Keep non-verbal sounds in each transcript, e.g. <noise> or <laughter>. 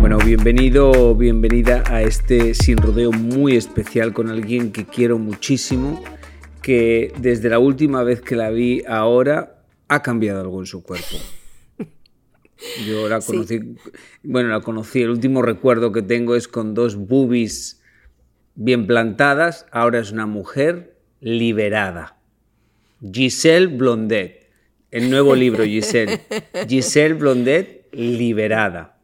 Bueno, bienvenido, bienvenida a este sin rodeo muy especial con alguien que quiero muchísimo, que desde la última vez que la vi ahora ha cambiado algo en su cuerpo. Yo la conocí, bueno, la conocí, el último recuerdo que tengo es con dos boobies bien plantadas, ahora es una mujer liberada. Giselle Blondet, el nuevo libro Giselle. Giselle Blondet liberada.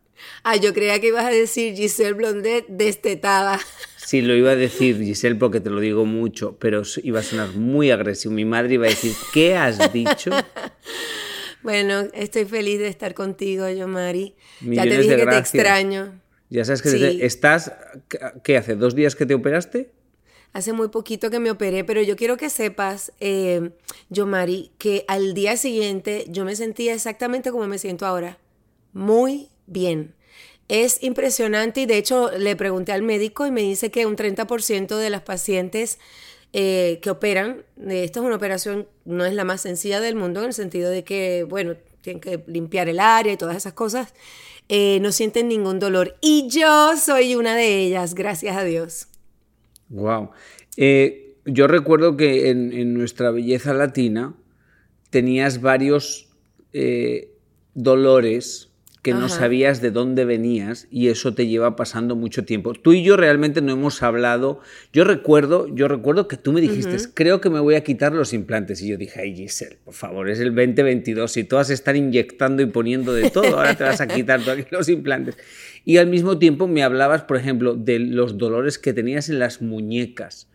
Ah, yo creía que ibas a decir Giselle Blondet destetada. Sí, lo iba a decir Giselle porque te lo digo mucho, pero iba a sonar muy agresivo. Mi madre iba a decir, ¿qué has dicho? Bueno, estoy feliz de estar contigo, yo, Mari. ya te dije que te extraño. Ya sabes que estás, ¿qué hace? ¿Dos días que te operaste? Hace muy poquito que me operé, pero yo quiero que sepas, eh, yo, Mari, que al día siguiente yo me sentía exactamente como me siento ahora. Muy bien. Es impresionante y de hecho le pregunté al médico y me dice que un 30% de las pacientes eh, que operan, eh, esta es una operación, no es la más sencilla del mundo en el sentido de que, bueno, tienen que limpiar el área y todas esas cosas, eh, no sienten ningún dolor. Y yo soy una de ellas, gracias a Dios. Wow. yo recuerdo que en, nuestra belleza latina tenías varios dolores que no sabías de dónde venías y eso te lleva pasando mucho tiempo. Tú y yo realmente no hemos hablado. Yo recuerdo, yo recuerdo que tú me dijiste, creo que me voy a quitar los implantes y yo dije, ay Giselle, por favor, es el 2022 y todas están inyectando y poniendo de todo, ahora te vas a quitar <laughs> los implantes. Y al mismo tiempo me hablabas, por ejemplo, de los dolores que tenías en las muñecas.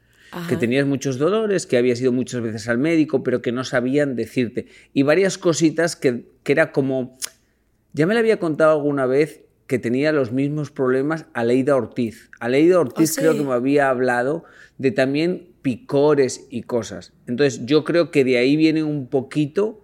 que tenías muchos dolores, que habías ido muchas veces al médico, pero que no sabían decirte. Y varias cositas que, que era como, ya me le había contado alguna vez que tenía los mismos problemas Aleida Ortiz. Aleida Ortiz oh, creo que me había hablado de también picores y cosas. Entonces yo creo que de ahí viene un poquito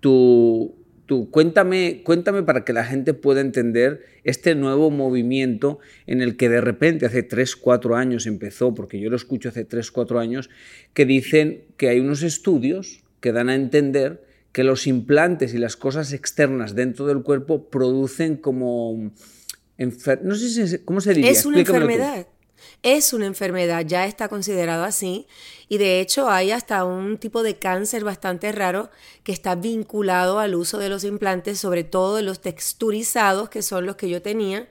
tu... tu cuéntame, cuéntame para que la gente pueda entender este nuevo movimiento en el que de repente hace 3, 4 años empezó, porque yo lo escucho hace 3, 4 años, que dicen que hay unos estudios que dan a entender que los implantes y las cosas externas dentro del cuerpo producen como... No sé si, ¿Cómo se diría? Es una enfermedad. Es una enfermedad, ya está considerado así. Y de hecho hay hasta un tipo de cáncer bastante raro que está vinculado al uso de los implantes, sobre todo de los texturizados, que son los que yo tenía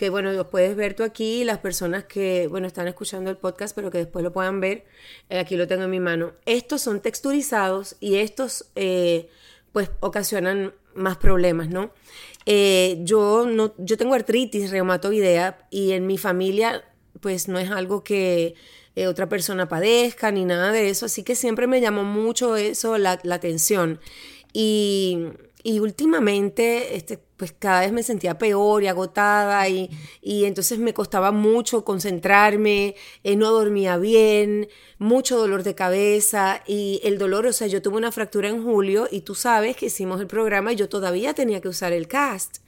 que bueno, los puedes ver tú aquí, las personas que, bueno, están escuchando el podcast, pero que después lo puedan ver, eh, aquí lo tengo en mi mano. Estos son texturizados y estos, eh, pues, ocasionan más problemas, ¿no? Eh, yo no, yo tengo artritis reumatoidea y en mi familia, pues, no es algo que otra persona padezca ni nada de eso, así que siempre me llamó mucho eso la, la atención. Y y últimamente, este, pues cada vez me sentía peor y agotada y, entonces me costaba mucho concentrarme, eh, no dormía bien, mucho dolor de cabeza y el dolor, o sea, yo tuve una fractura en julio y tú sabes que hicimos el programa y yo todavía tenía que usar el cast.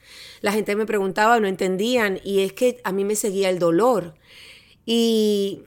La gente me preguntaba, no entendían y es que a mí me seguía el dolor. Y,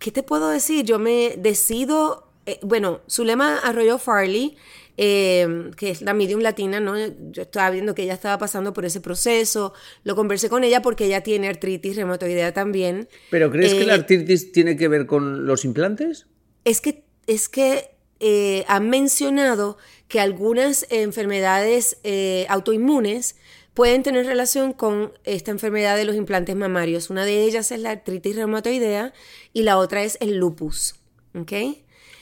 ¿qué te puedo decir? Yo me decido, eh, bueno, Zulema Arroyo Farley Em, que es la medium latina, ¿no? Yo estaba viendo que ella estaba pasando por ese proceso, lo conversé con ella porque ella tiene artritis reumatoidea también. ¿Pero crees que la eh, artritis tiene que ver con los implantes? Es que, es que eh, han mencionado que algunas enfermedades eh, autoinmunes pueden tener relación con esta enfermedad de los implantes mamarios. Una de ellas es la artritis reumatoidea y la otra es el lupus. ¿Ok?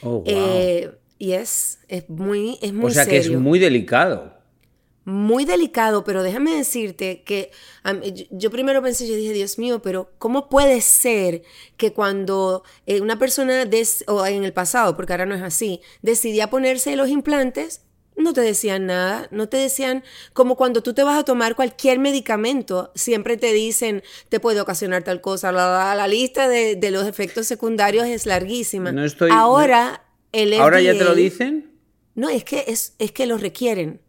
Oh, wow. Y es, es muy, es muy o sea que es muy delicado. muy delicado, pero déjame decirte que yo primero pensé, yo dije, Dios mío, pero ¿cómo puede ser que cuando eh, una persona, des- o en el pasado, porque ahora no es así, decidía ponerse los implantes, no te decían nada, no te decían como cuando tú te vas a tomar cualquier medicamento, siempre te dicen, te puede ocasionar tal cosa, la, la- la lista de, de los efectos secundarios es larguísima. No estoy- ahora, el ¿Ahora ya te lo dicen? no, es que, es, es que lo requieren.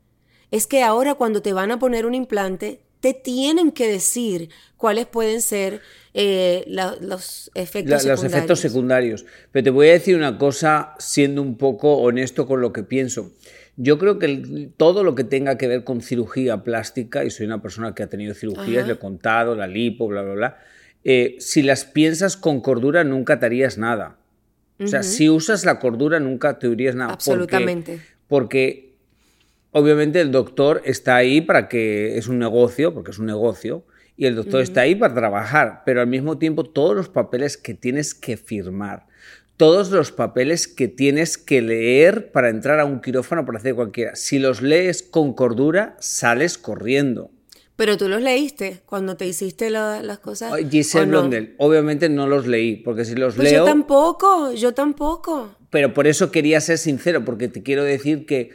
Es que ahora cuando te van a poner un implante, te tienen que decir cuáles pueden ser eh, la- los efectos La- los secundarios. efectos secundarios. Pero te voy a decir una cosa, siendo un poco honesto con lo que pienso. Yo creo que el- todo lo que tenga que ver con cirugía plástica, y soy una persona que ha tenido cirugías, Ajá. le he contado, la lipo, bla, bla, bla, eh, si las piensas con cordura nunca te harías nada. O sea, si usas la cordura nunca te harías nada. porque- Absolutamente. porque obviamente el doctor está ahí para que es un negocio, porque es un negocio, y el doctor está ahí para trabajar, pero al mismo tiempo todos los papeles que tienes que firmar, todos los papeles que tienes que leer para entrar a un quirófano para hacer cualquiera, si los lees con cordura, sales corriendo. Pero tú los leíste cuando te hiciste la- las cosas. Giselle ¿o no? Blondel, obviamente no los leí, porque si los Pues leo... yo tampoco, yo tampoco. Pero por eso quería ser sincero, porque te quiero decir que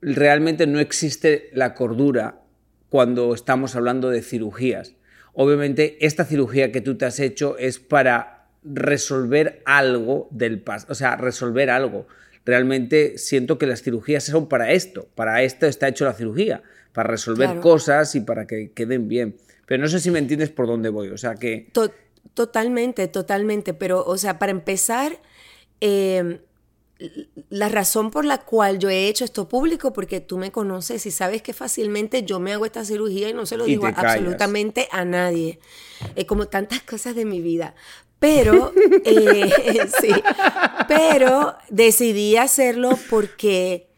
realmente no existe la cordura cuando estamos hablando de cirugías. Obviamente, esta cirugía que tú te has hecho es para resolver algo del pasado, o sea, resolver algo. Realmente siento que las cirugías son para esto, para esto está hecho la cirugía, para resolver Claro. cosas y para que queden bien. Pero no sé si me entiendes por dónde voy, o sea que... To- totalmente, totalmente. Pero, o sea, para empezar, eh, la razón por la cual yo he hecho esto público, porque tú me conoces y sabes que fácilmente yo me hago esta cirugía y no se lo Y digo absolutamente a nadie. Eh, como tantas cosas de mi vida. Pero, <laughs> eh, <laughs> sí, pero decidí hacerlo porque,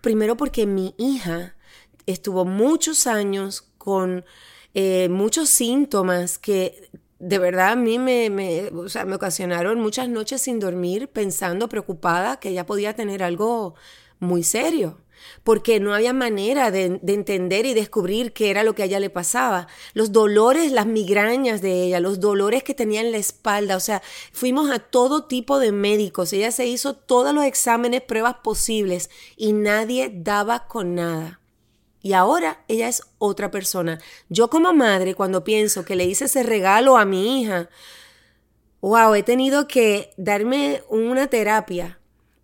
primero porque mi hija estuvo muchos años con eh, muchos síntomas que de verdad a mí me, o sea, me ocasionaron muchas noches sin dormir pensando, preocupada, que ella podía tener algo muy serio. Porque no había manera de, de entender y descubrir qué era lo que a ella le pasaba. Los dolores, las migrañas de ella, los dolores que tenía en la espalda. O sea, fuimos a todo tipo de médicos. Ella se hizo todos los exámenes, pruebas posibles y nadie daba con nada. Y ahora ella es otra persona. Yo como madre, cuando pienso que le hice ese regalo a mi hija, wow, he tenido que darme una terapia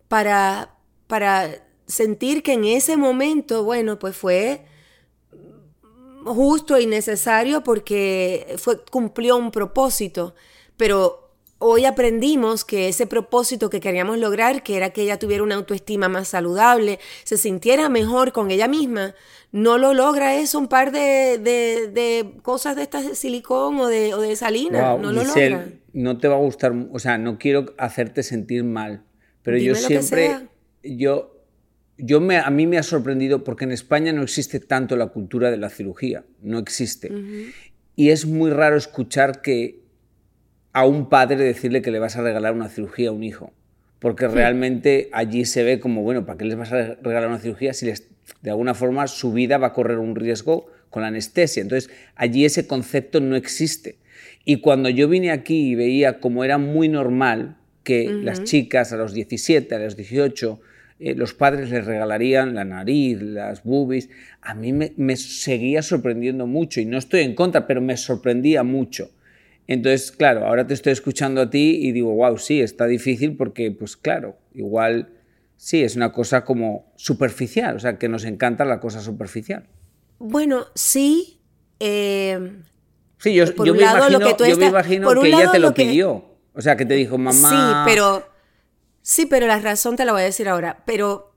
para, para sentir que en ese momento, bueno, pues fue justo y necesario porque fue, cumplió un propósito. Pero hoy aprendimos que ese propósito que queríamos lograr, que era que ella tuviera una autoestima más saludable, se sintiera mejor con ella misma, no lo logra eso un par de, de- de cosas de estas de silicón o de, o de salina. Wow, no lo Giselle, logra. no te va a gustar, o sea, no quiero hacerte sentir mal, pero yo Dime siempre, yo, yo me, a mí me ha sorprendido porque en España no existe tanto la cultura de la cirugía, no existe. Y es muy raro escuchar que a un padre decirle que le vas a regalar una cirugía a un hijo, porque realmente allí se ve como, bueno, ¿para qué les vas a regalar una cirugía si les, de alguna forma su vida va a correr un riesgo con la anestesia? Entonces, allí ese concepto no existe. Y cuando yo vine aquí y veía como era muy normal que las chicas a los 17, a los 18, eh, los padres les regalarían la nariz, las boobies, a mí me, me seguía sorprendiendo mucho y no estoy en contra, pero me sorprendía mucho. Entonces, claro, ahora te estoy escuchando a ti y digo, wow, sí, está difícil porque, pues claro, igual sí, es una cosa como superficial, o sea, que nos encanta la cosa superficial. Bueno, sí. eh, Sí, yo, Por yo un me lado, lo imagino, que tú yo me estás- imagino por un que ella lado, te lo, lo que- pidió. O sea, que te dijo, mamá. Sí, pero. Sí, pero la razón te la voy a decir ahora. Pero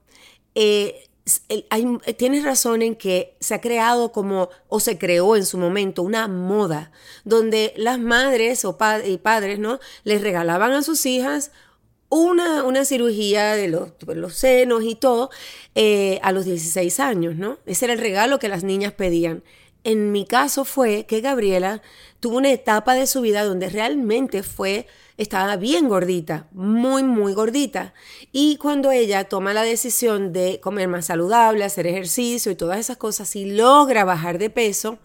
eh, eh, tienes razón en que se ha creado como, o se creó en su momento, una moda, donde las madres o y padres, ¿no? Les regalaban a sus hijas una, una cirugía de los, los senos y todo eh, a los 16 años, ¿no? Ese era el regalo que las niñas pedían. En mi caso fue que Gabriela tuvo una etapa de su vida donde realmente fue, estaba bien gordita, muy, muy gordita. Y cuando ella toma la decisión de comer más saludable, hacer ejercicio y todas esas cosas y logra bajar de peso,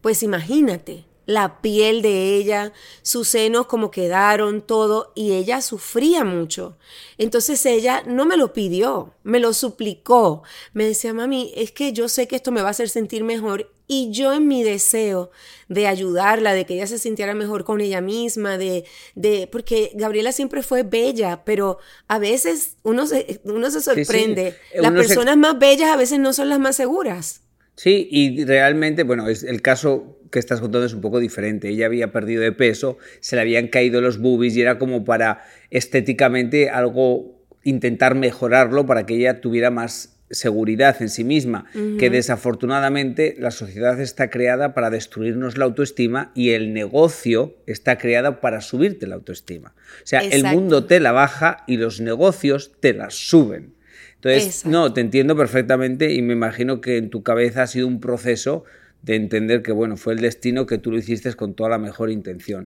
pues imagínate, la piel de ella, sus senos como quedaron, todo, y ella sufría mucho. Entonces ella no me lo pidió, me lo suplicó. Me decía, mami, es que yo sé que esto me va a hacer sentir mejor y yo en mi deseo de ayudarla, de que ella se sintiera mejor con ella misma, de, de porque Gabriela siempre fue bella, pero a veces uno se, uno se sorprende. Las personas más bellas a veces no son las más seguras. Sí, y realmente, bueno, es el caso que estás contando es un poco diferente. Ella había perdido de peso, se le habían caído los boobies y era como para estéticamente algo intentar mejorarlo para que ella tuviera más seguridad en sí misma, que desafortunadamente la sociedad está creada para destruirnos la autoestima y el negocio está creado para subirte la autoestima. O sea, el mundo te la baja y los negocios te la suben. Entonces, no, te entiendo perfectamente y me imagino que en tu cabeza ha sido un proceso de entender que bueno, fue el destino que tú lo hiciste con toda la mejor intención.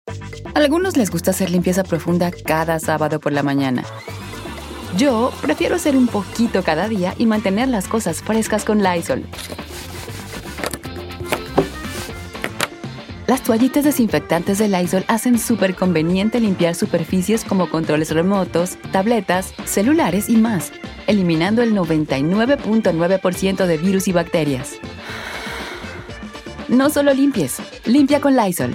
A algunos les gusta hacer limpieza profunda cada sábado por la mañana. Yo prefiero hacer un poquito cada día y mantener las cosas frescas con Lysol. Las toallitas desinfectantes de Lysol hacen súper conveniente limpiar superficies como controles remotos, tabletas, celulares y más, eliminando el 99.9% de virus y bacterias. No solo limpies, limpia con Lysol.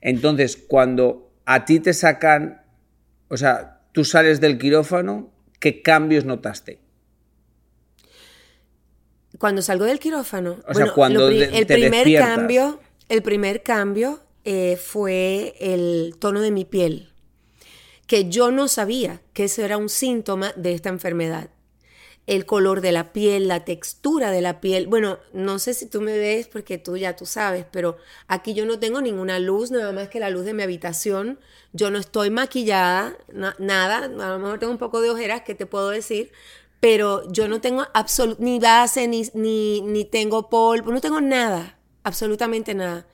Entonces, cuando a ti te sacan, o sea, tú sales del quirófano, ¿qué cambios notaste? Cuando salgo del quirófano, o sea, cuando el primer cambio, el primer cambio eh, fue el tono de mi piel, que yo no sabía que eso era un síntoma de esta enfermedad el color de la piel, la textura de la piel. Bueno, no sé si tú me ves porque tú ya tú sabes, pero aquí yo no tengo ninguna luz, nada más que la luz de mi habitación. Yo no estoy maquillada, nada, a lo mejor tengo un poco de ojeras, que te puedo decir? Pero yo no tengo ni base, ni, ni, ni tengo polvo, no tengo nada, absolutamente nada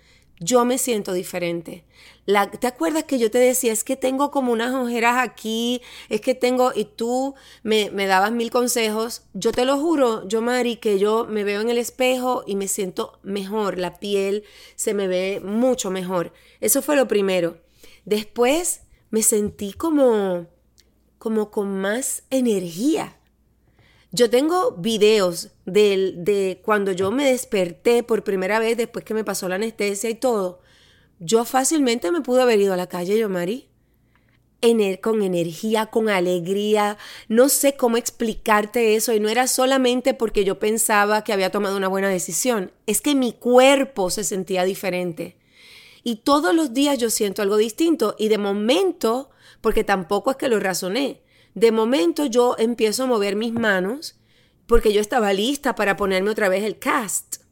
yo me siento diferente. La, ¿Te acuerdas que yo te decía, es que tengo como unas ojeras aquí, es que tengo, y tú me, me dabas mil consejos? Yo te lo juro, yo Mari, que yo me veo en el espejo y me siento mejor, la piel se me ve mucho mejor. Eso fue lo primero. Después me sentí como, como con más energía. Yo tengo videos de, de cuando yo me desperté por primera vez después que me pasó la anestesia y todo. Yo fácilmente me pude haber ido a la calle, yo, Mari. con energía, con alegría. No sé cómo explicarte eso. Y no era solamente porque yo pensaba que había tomado una buena decisión. Es que mi cuerpo se sentía diferente. Y todos los días yo siento algo distinto. Y de momento, porque tampoco es que lo razoné, de momento yo empiezo a mover mis manos porque yo estaba lista para ponerme otra vez el cast.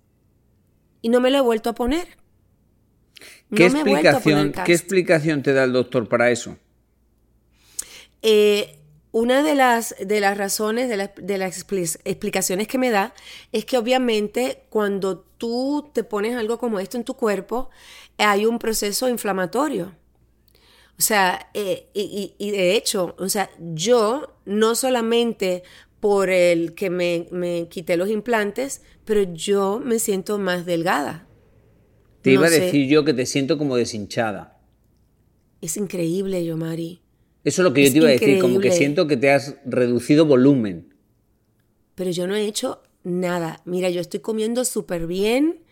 Y no me lo he vuelto a poner. ¿Qué, explicación, ¿qué explicación te da el doctor para eso? Eh, una de las, de las razones, de, de, las explicaciones que me da, es que obviamente cuando tú te pones algo como esto en tu cuerpo, hay un proceso inflamatorio. O sea, eh, y, de hecho, o sea, yo no solamente por el que me, me, quité los implantes, pero yo me siento más delgada. Te iba a decir yo que te siento como deshinchada. Es increíble, yo, Mari. Eso es lo que yo te iba a decir, como que siento que te has reducido volumen. Pero yo no he hecho nada. Mira, yo estoy comiendo súper bien.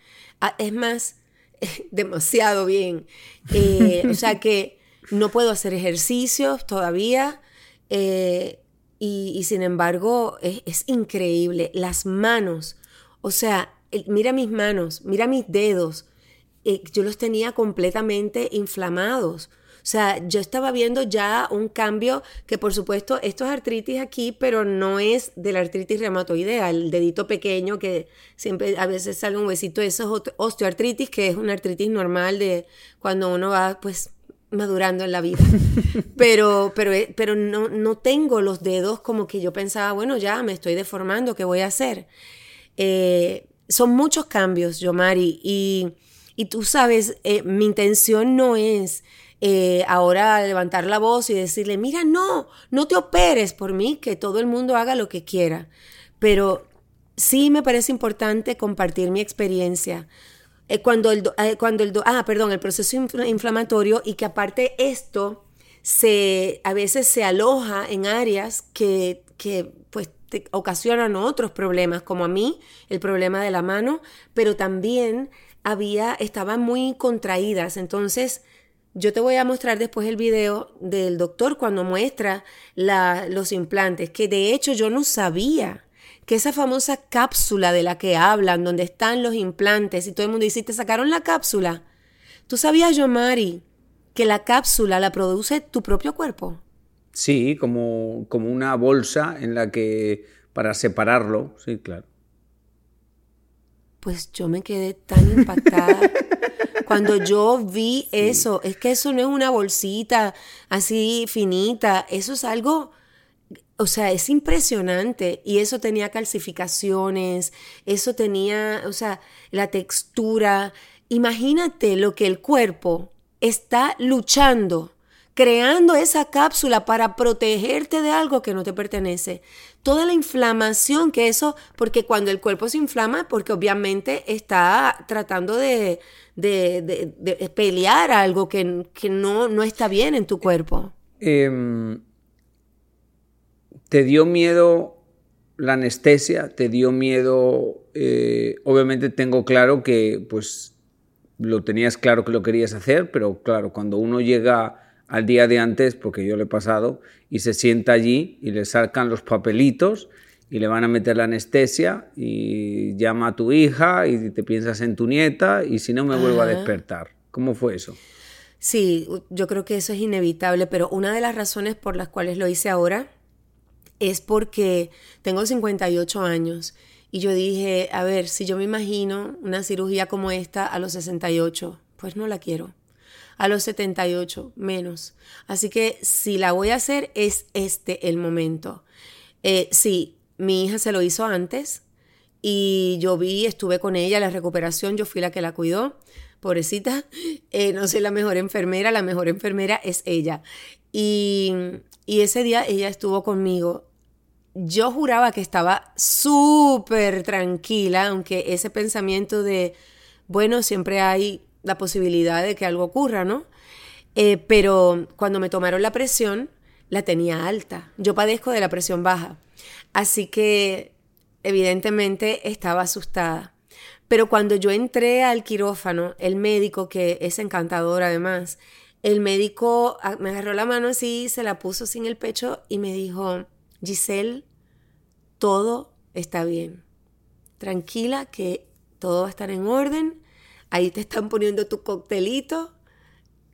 Ah, es más, <laughs> demasiado bien. Eh, o sea que no puedo hacer ejercicios todavía. Eh, y, sin embargo, es, increíble. Las manos, o sea, mira mis manos, mira mis dedos. Eh, yo los tenía completamente inflamados. O sea, yo estaba viendo ya un cambio que por supuesto esto es artritis aquí, pero no es de la artritis reumatoidea, el dedito pequeño que siempre a veces sale un huesito, eso es osteoartritis, que es una artritis normal de cuando uno va pues madurando en la vida. <laughs> Pero, pero, eh, pero no, no tengo los dedos como que yo pensaba, bueno, ya me estoy deformando, ¿qué voy a hacer? Eh, son muchos cambios, Yomari, y, y tú sabes, eh, mi intención no es eh, ahora levantar la voz y decirle, mira, no, no te operes por mí, que todo el mundo haga lo que quiera. Pero sí me parece importante compartir mi experiencia. Eh, cuando el, eh, cuando el, ah, perdón, el proceso inflamatorio y que aparte esto se, a veces se aloja en áreas que, que pues te ocasionan otros problemas, como a mí, el problema de la mano, pero también había, estaban muy contraídas. Entonces, yo te voy a mostrar después el video del doctor cuando muestra los implantes, que de hecho yo no sabía que esa famosa cápsula de la que hablan, donde están los implantes, y todo el mundo dice, ¿te sacaron la cápsula? ¿Tú sabías, yo, Mari, que la cápsula la produce tu propio cuerpo? Sí, como, como una bolsa en la que para separarlo, sí, claro. Pues yo me quedé tan impactada. <laughs> Cuando yo vi eso, es que eso no es una bolsita así finita, eso es algo, o sea, es impresionante. Y eso tenía calcificaciones, eso tenía, o sea, la textura. Imagínate lo que el cuerpo está luchando creando esa cápsula para protegerte de algo que no te pertenece. Toda la inflamación que eso, porque cuando el cuerpo se inflama, porque obviamente está tratando de, de, pelear algo que, no, no, está bien en tu cuerpo. Em, ¿Te dio miedo la anestesia? ¿Te dio miedo? Eh, obviamente tengo claro que pues lo tenías claro que lo querías hacer, pero claro, cuando uno llega al día de antes, porque yo lo he pasado, y se sienta allí y le sacan los papelitos y le van a meter la anestesia y llama a tu hija y te piensas en tu nieta y si no me vuelvo a despertar. ¿Cómo fue eso? Sí, yo creo que eso es inevitable, pero una de las razones por las cuales lo hice ahora es porque tengo 58 años y yo dije, a ver, si yo me imagino una cirugía como esta a los 68, pues no la quiero a los 78 menos. Así que si la voy a hacer es este el momento. Eh, sí, mi hija se lo hizo antes y yo vi, estuve con ella, la recuperación, yo fui la que la cuidó. Pobrecita, <laughs> eh, no soy la mejor enfermera, la mejor enfermera es ella. Y, y ese día ella estuvo conmigo yo juraba que estaba súper tranquila, aunque ese pensamiento de, bueno, siempre hay la posibilidad de que algo ocurra, ¿no? Eh, pero cuando me tomaron la presión, la tenía alta. Yo padezco de la presión baja. Así que evidentemente estaba asustada. Pero cuando yo entré al quirófano, el médico, que es encantador además, el médico ah, me agarró la mano así, se la puso sin el pecho y me dijo, Giselle, todo está bien. Tranquila que todo va a estar en orden Ahí te están poniendo tu coctelito.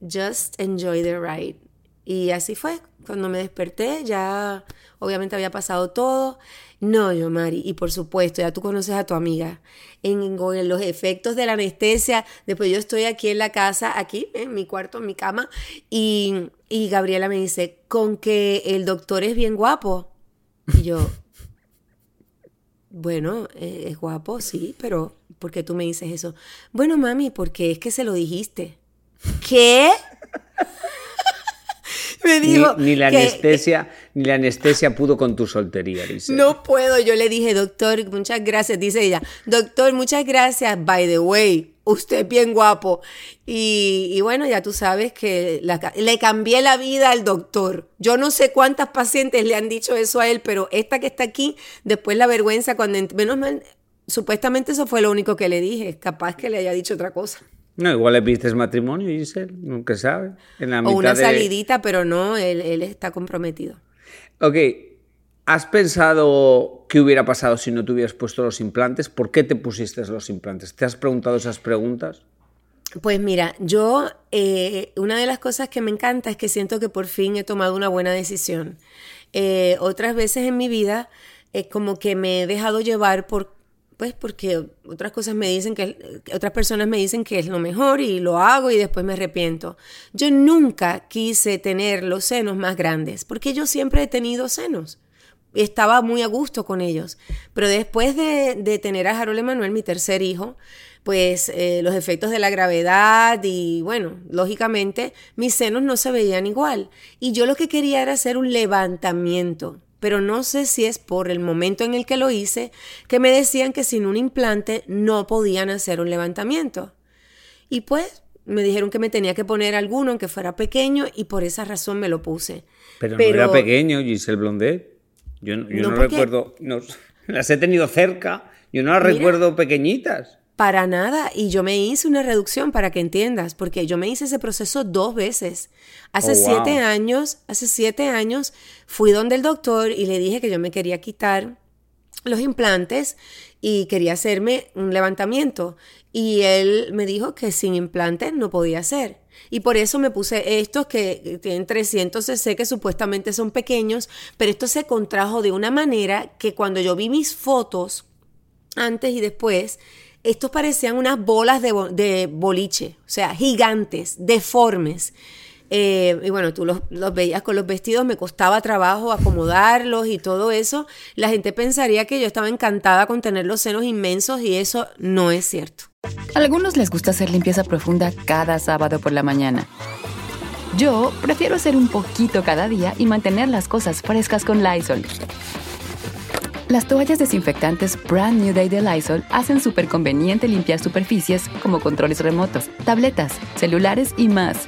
Just enjoy the ride. Y así fue. Cuando me desperté, ya obviamente había pasado todo. No, yo, Mari, y por supuesto, ya tú conoces a tu amiga. En, los efectos de la anestesia, después yo estoy aquí en la casa, aquí, en mi cuarto, en mi cama, y, y Gabriela me dice, con que el doctor es bien guapo. Y yo, bueno, eh, es guapo, sí, pero ¿por qué tú me dices eso? Bueno, mami, porque es que se lo dijiste. ¿Qué? <laughs> me dijo ni, la anestesia <laughs> ni la anestesia pudo con tu soltería dice no puedo yo le dije doctor muchas gracias dice ella doctor muchas gracias by the way usted es bien guapo y, y bueno ya tú sabes que le cambié la vida al doctor yo no sé cuántas pacientes le han dicho eso a él pero esta que está aquí después la vergüenza cuando menos mal supuestamente eso fue lo único que le dije capaz que le haya dicho otra cosa No, igual le pides matrimonio, Giselle, nunca sabe. En la o mitad una de- salidita, pero no, él, él está comprometido. Ok, ¿has pensado qué hubiera pasado si no te hubieras puesto los implantes? ¿Por qué te pusiste los implantes? ¿Te has preguntado esas preguntas? Pues mira, yo eh, una de las cosas que me encanta es que siento que por fin he tomado una buena decisión. Eh, otras veces en mi vida es como que me he dejado llevar por, pues porque otras cosas me dicen que, otras personas me dicen que es lo mejor y lo hago y después me arrepiento. Yo nunca quise tener los senos más grandes porque yo siempre he tenido senos. Estaba muy a gusto con ellos. Pero después de, de tener a Harold Emanuel, mi tercer hijo, pues eh, los efectos de la gravedad y bueno, lógicamente mis senos no se veían igual. Y yo lo que quería era hacer un levantamiento, pero no sé si es por el momento en el que lo hice, que me decían que sin un implante no podían hacer un levantamiento. Y pues me dijeron que me tenía que poner alguno, aunque fuera pequeño, y por esa razón me lo puse. Pero, no era pequeño, Giselle Blondet. Yo, no- yo No, no, porque- recuerdo, no, <laughs> las he tenido cerca, yo no las Mira. recuerdo pequeñitas. Para nada, y yo me hice una reducción para que entiendas, porque yo me hice ese proceso dos veces. Hace Oh, wow. siete años, hace siete años fui donde el doctor y le dije que yo me quería quitar los implantes y quería hacerme un levantamiento. Y él me dijo que sin implantes no podía hacer. Y por eso me puse estos que tienen 300 cc, que supuestamente son pequeños, pero esto se contrajo de una manera que cuando yo vi mis fotos, antes y después, estos parecían unas bolas de, de boliche, o sea, gigantes, deformes. Eh, y bueno, tú los, veías con los vestidos, me costaba trabajo acomodarlos y todo eso. La gente pensaría que yo estaba encantada con tener los senos inmensos y eso no es cierto. A algunos les gusta hacer limpieza profunda cada sábado por la mañana. Yo prefiero hacer un poquito cada día y mantener las cosas frescas con Lysol. Las toallas desinfectantes Brand New Day de Lysol hacen súper conveniente limpiar superficies como controles remotos, tabletas, celulares y más,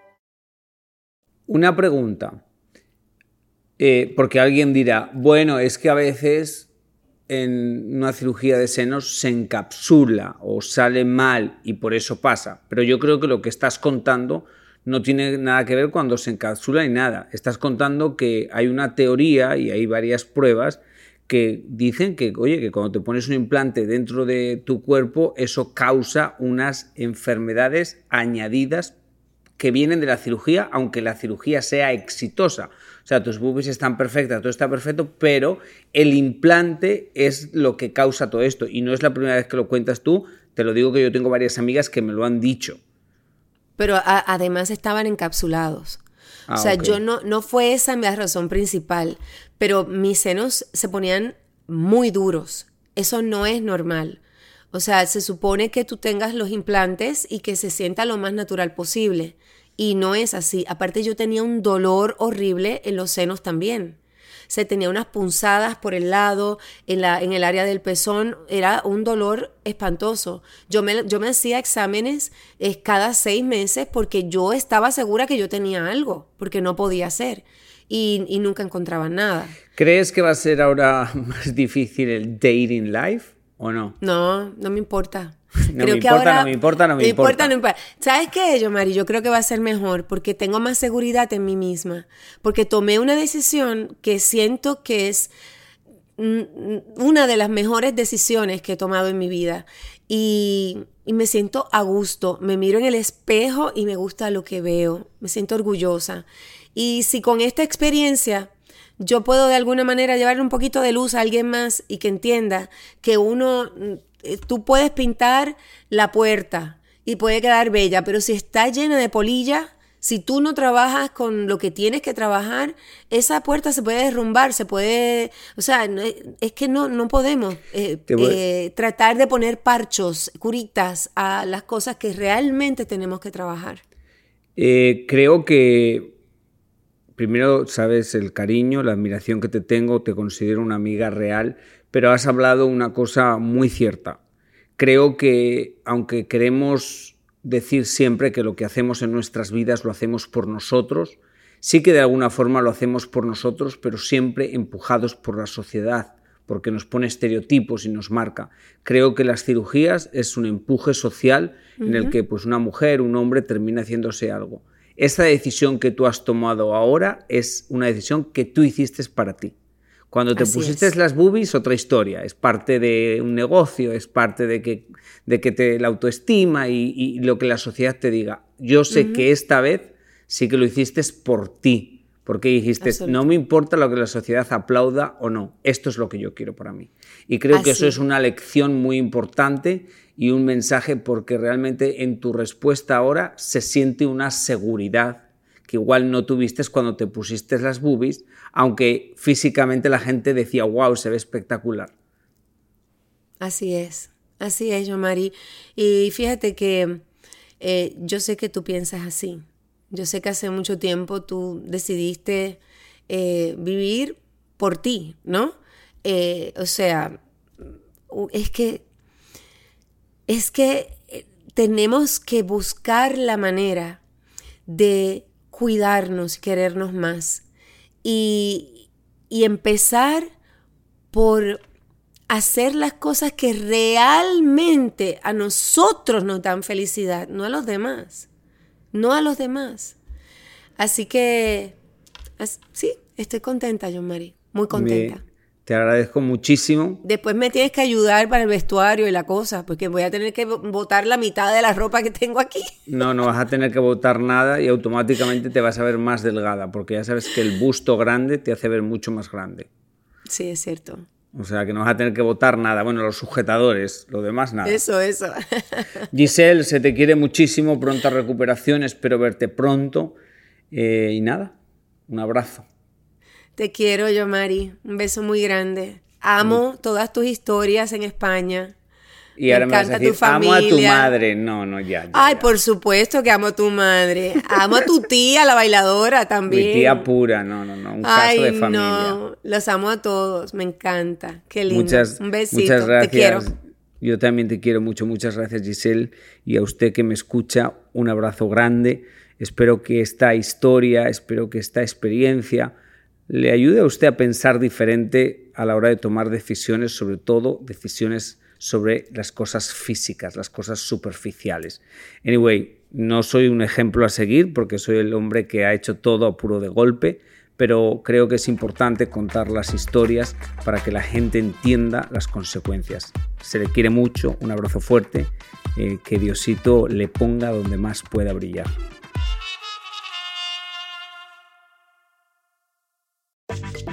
Una pregunta. Eh, porque alguien dirá, bueno, es que a veces en una cirugía de senos se encapsula o sale mal y por eso pasa. Pero yo creo que lo que estás contando no tiene nada que ver cuando se encapsula ni nada. Estás contando que hay una teoría y hay varias pruebas que dicen que, oye, que cuando te pones un implante dentro de tu cuerpo, eso causa unas enfermedades añadidas que vienen de la cirugía, aunque la cirugía sea exitosa. O sea, tus boobies están perfectas, todo está perfecto, pero el implante es lo que causa todo esto. Y no es la primera vez que lo cuentas tú, te lo digo que yo tengo varias amigas que me lo han dicho. Pero además estaban encapsulados. Ah, o sea, yo no, no fue esa la razón principal, pero mis senos se ponían muy duros. Eso no es normal. O sea, se supone que tú tengas los implantes y que se sienta lo más natural posible. Y no es así. Aparte yo tenía un dolor horrible en los senos también. Se tenía unas punzadas por el lado, en, la, en el área del pezón. Era un dolor espantoso. Yo me, yo me hacía exámenes eh, cada seis meses porque yo estaba segura que yo tenía algo, porque no podía ser. Y, y nunca encontraba nada. ¿Crees que va a ser ahora <laughs> más difícil el dating life o no? No, no me importa. <laughs> No me importa, no me importa, no me importa. no me importa. ¿Sabes qué, yo, Mari? Yo creo que va a ser mejor porque tengo más seguridad en mí misma. Porque tomé una decisión que siento que es una de las mejores decisiones que he tomado en mi vida. Y, y me siento a gusto. Me miro en el espejo y me gusta lo que veo. Me siento orgullosa. Y si con esta experiencia yo puedo de alguna manera llevarle un poquito de luz a alguien más y que entienda que uno, eh, tú puedes pintar la puerta y puede quedar bella, pero si está llena de polilla, Si tú no trabajas con lo que tienes que trabajar, esa puerta se puede derrumbar, se puede, o sea, es que no, no podemos eh, eh, tratar de poner parchos, curitas a las cosas que realmente tenemos que trabajar. Eh, creo que primero sabes el cariño, la admiración que te tengo, te considero una amiga real, pero has hablado una cosa muy cierta. Creo que aunque queremos decir siempre que lo que hacemos en nuestras vidas lo hacemos por nosotros. Sí que de alguna forma lo hacemos por nosotros, pero siempre empujados por la sociedad, porque nos pone estereotipos y nos marca. Creo que las cirugías es un empuje social en el que pues una mujer, un hombre termina haciéndose algo. Esta decisión que tú has tomado ahora es una decisión que tú hiciste para ti. Cuando te pusiste las boobies, otra historia. Es parte de un negocio, es parte de que, de que te la autoestima y, lo que la sociedad te diga. Yo sé que esta vez sí que lo hiciste por ti. Porque dijiste, no me importa lo que la sociedad aplauda o no, esto es lo que yo quiero para mí. Y creo que eso es una lección muy importante y un mensaje porque realmente en tu respuesta ahora se siente una seguridad que igual no tuviste cuando te pusiste las boobies, aunque físicamente la gente decía, wow, se ve espectacular. Así es, así es, yo Mari. Y fíjate que eh, yo sé que tú piensas así. Yo sé que hace mucho tiempo tú decidiste eh, vivir por ti, ¿no? Eh, o sea, es que, es que tenemos que buscar la manera de cuidarnos, querernos más y, y empezar por hacer las cosas que realmente a nosotros nos dan felicidad, no a los demás, no a los demás. Así que, sí, estoy contenta, John Marie, muy contenta. Te agradezco muchísimo. Después me tienes que ayudar para el vestuario y la cosa, porque voy a tener que botar la mitad de la ropa que tengo aquí. No, no vas a tener que botar nada y automáticamente te vas a ver más delgada, porque ya sabes que el busto grande te hace ver mucho más grande. Sí, es cierto. O sea, que no vas a tener que botar nada. Bueno, los sujetadores, lo demás nada. Eso, eso. <laughs> Giselle, se te quiere muchísimo, pronta recuperación, espero verte pronto. Eh, y nada, un abrazo. Te quiero yo, Mari. Un beso muy grande. Amo todas tus historias en España. Y me ahora me vas a decir, amo a tu madre. No, no, ya. Ay, por supuesto que amo a tu madre. Amo a tu tía, la bailadora <laughs> también. Mi tía pura, no, no, no. Un caso de familia. No, los amo a todos. Me encanta. Qué lindo. Muchas, Un besito. Muchas gracias. Te quiero. Yo también te quiero mucho. Muchas gracias, Giselle. Y a usted que me escucha, un abrazo grande. Espero que esta historia, espero que esta experiencia le ayude a usted a pensar diferente a la hora de tomar decisiones, sobre todo decisiones sobre las cosas físicas, las cosas superficiales. Anyway, no soy un ejemplo a seguir porque soy el hombre que ha hecho todo a puro de golpe, pero creo que es importante contar las historias para que la gente entienda las consecuencias. Se le quiere mucho, un abrazo fuerte, eh, que Diosito le ponga donde más pueda brillar.